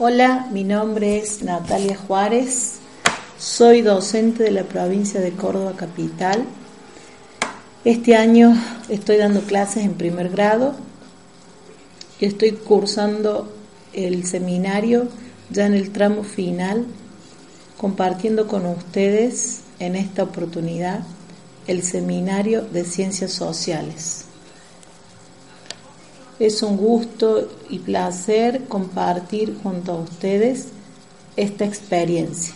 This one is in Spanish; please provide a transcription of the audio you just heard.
Hola, mi nombre es Natalia Juárez, soy docente de la provincia de Córdoba Capital. Este año estoy dando clases en primer grado y estoy cursando el seminario ya en el tramo final, compartiendo con ustedes en esta oportunidad el seminario de ciencias sociales. Es un gusto y placer compartir junto a ustedes esta experiencia.